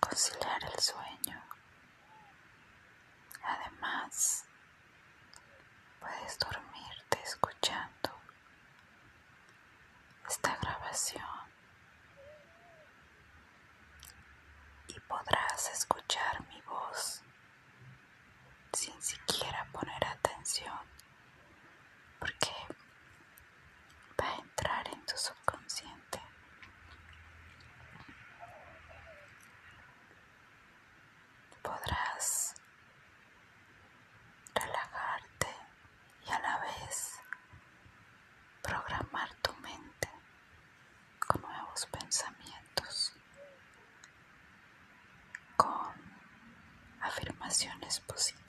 conciliar el sueño. Además, relaciones posibles.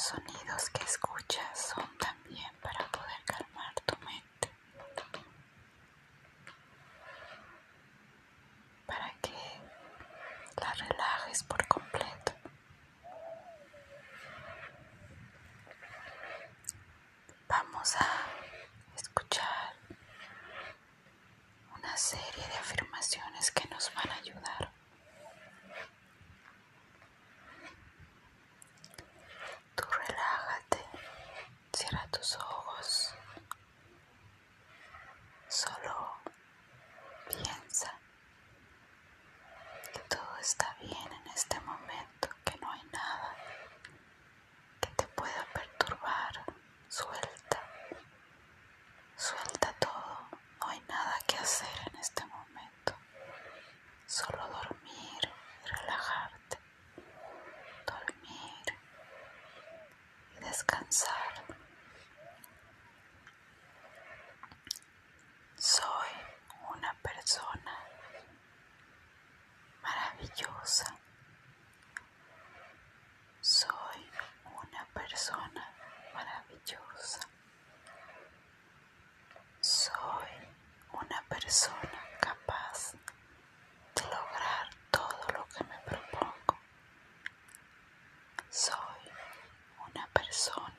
sonidos que escuchas son descansar. Soy una persona maravillosa. Soy una persona maravillosa. Soy una persona capaz de lograr todo lo que me propongo. sauna.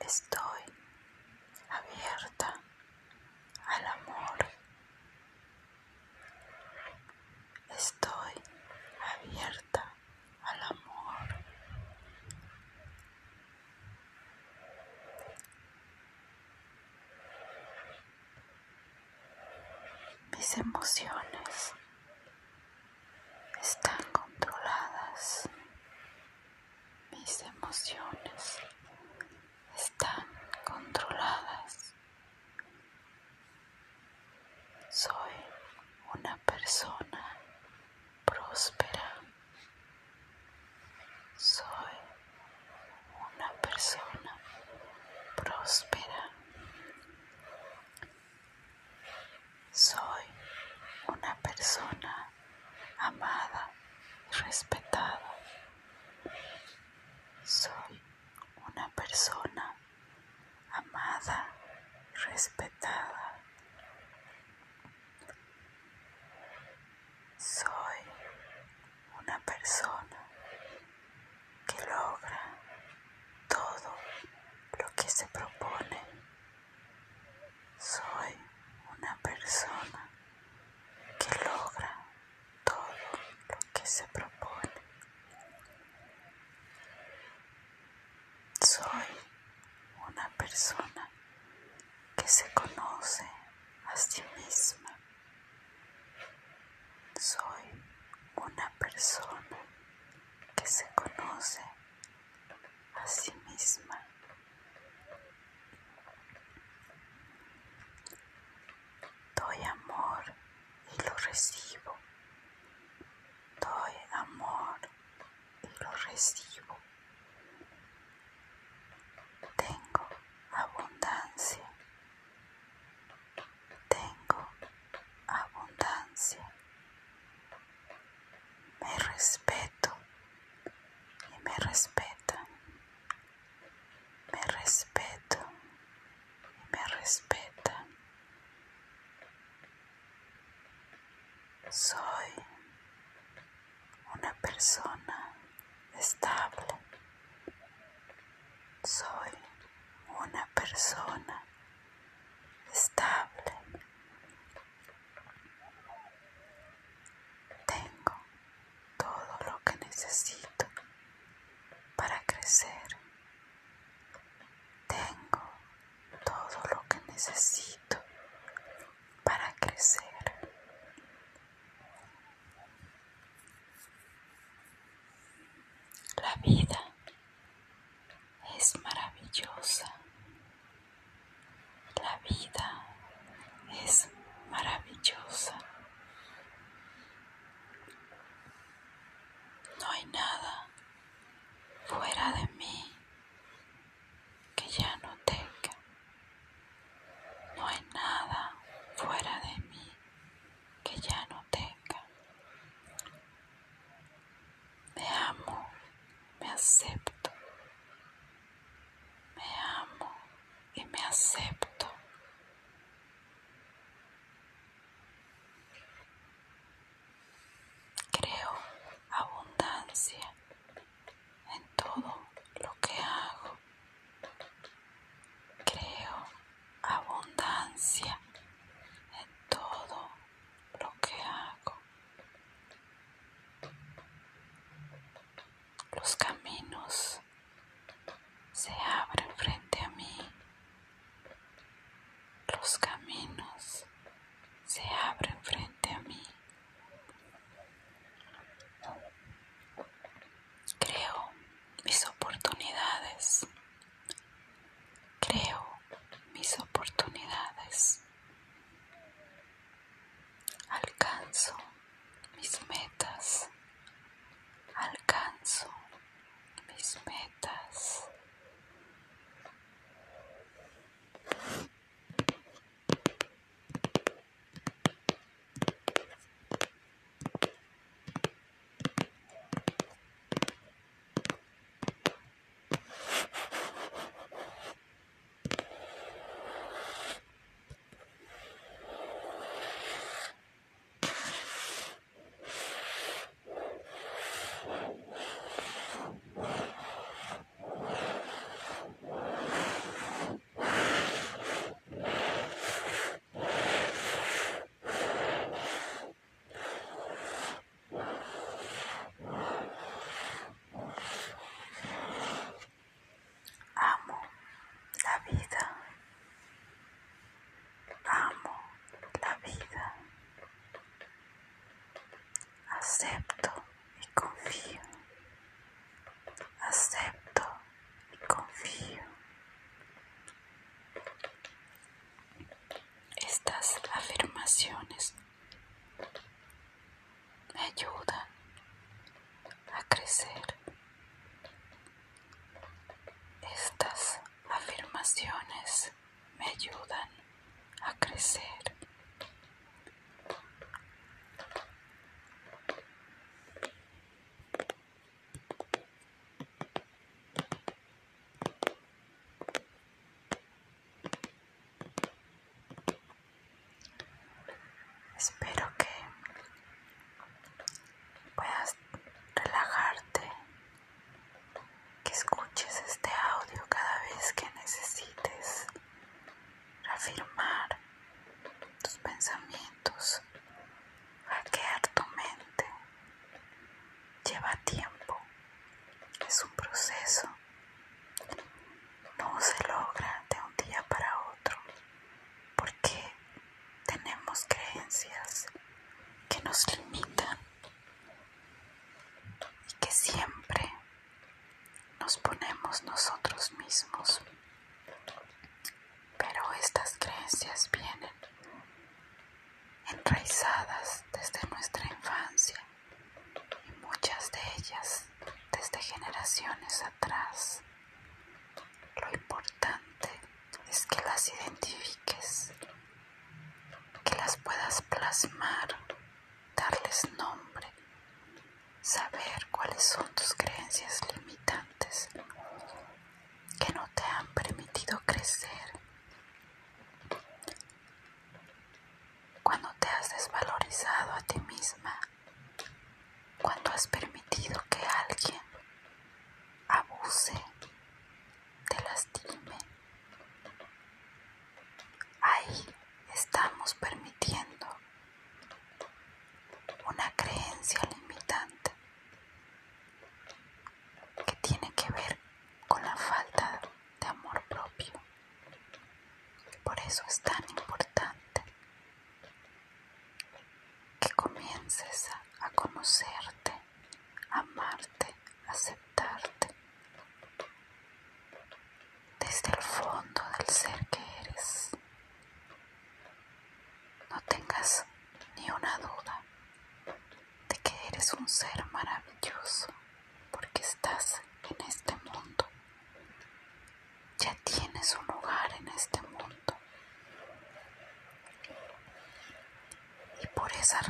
Estoy abierta al amor. Estoy abierta al amor. Mis emociones están emociones están controladas. Soy una persona próspera. Soy una persona próspera. Soy una persona amada y respetada. essa é prova. recibo. Tengo abundancia. Tengo abundancia. Me respeto y me respeta Me respeto y me respetan. Soy una persona 人。palabra, Fred. relaciones honestly. nombre, saber cuáles son tus creencias limitantes que no te han permitido crecer. Cuando te has desvalorizado a ti misma, cuando has permitido que alguien abuse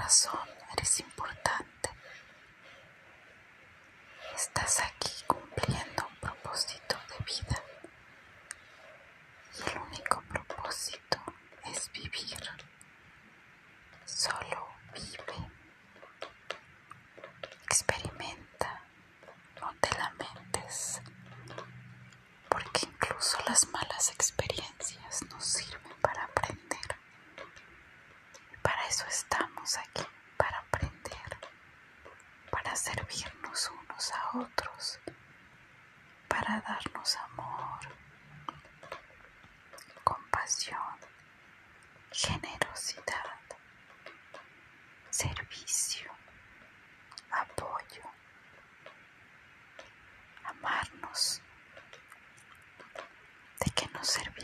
corazón, eres importante. Estás aquí cumpliendo un propósito de vida. Y el único propósito es vivir. Solo vive. Experimenta. No te lamentes. Porque incluso las malas experiencias nos sirven para aprender. Para eso es aquí para aprender, para servirnos unos a otros, para darnos amor, compasión, generosidad, servicio, apoyo, amarnos, de que nos servimos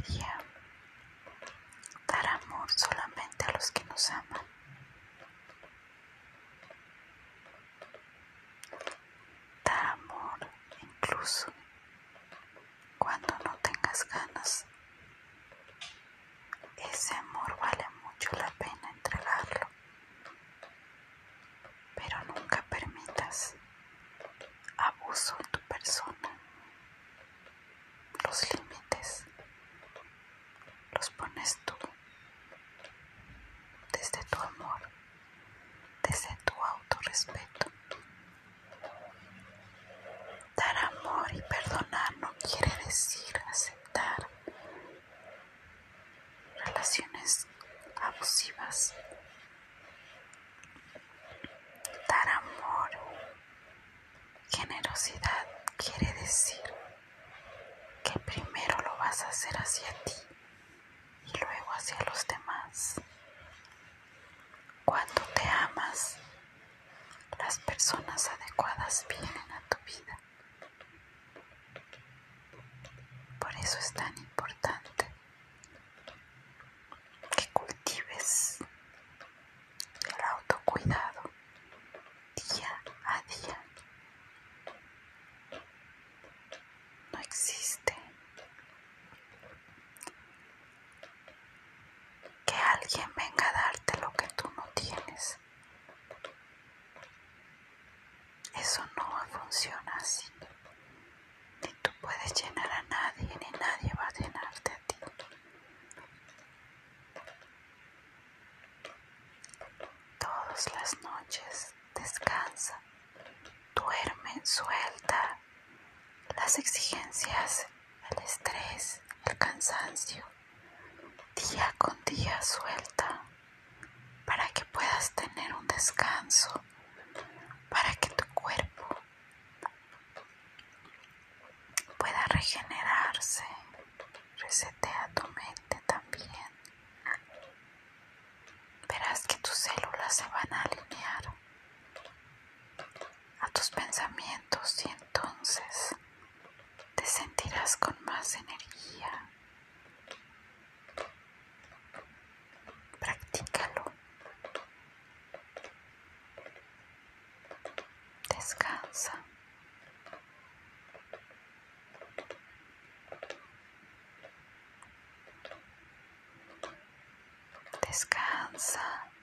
hacer hacia ti y luego hacia los demás. Cuando te amas, las personas adecuadas vienen a tu vida. Por eso es tan alguien venga con día suelta para que puedas tener un descanso, para que tu cuerpo pueda regenerarse. Resetea tu mente también. Verás que tus células se van a alinear a tus pensamientos y entonces te sentirás con más energía criança. Descansa.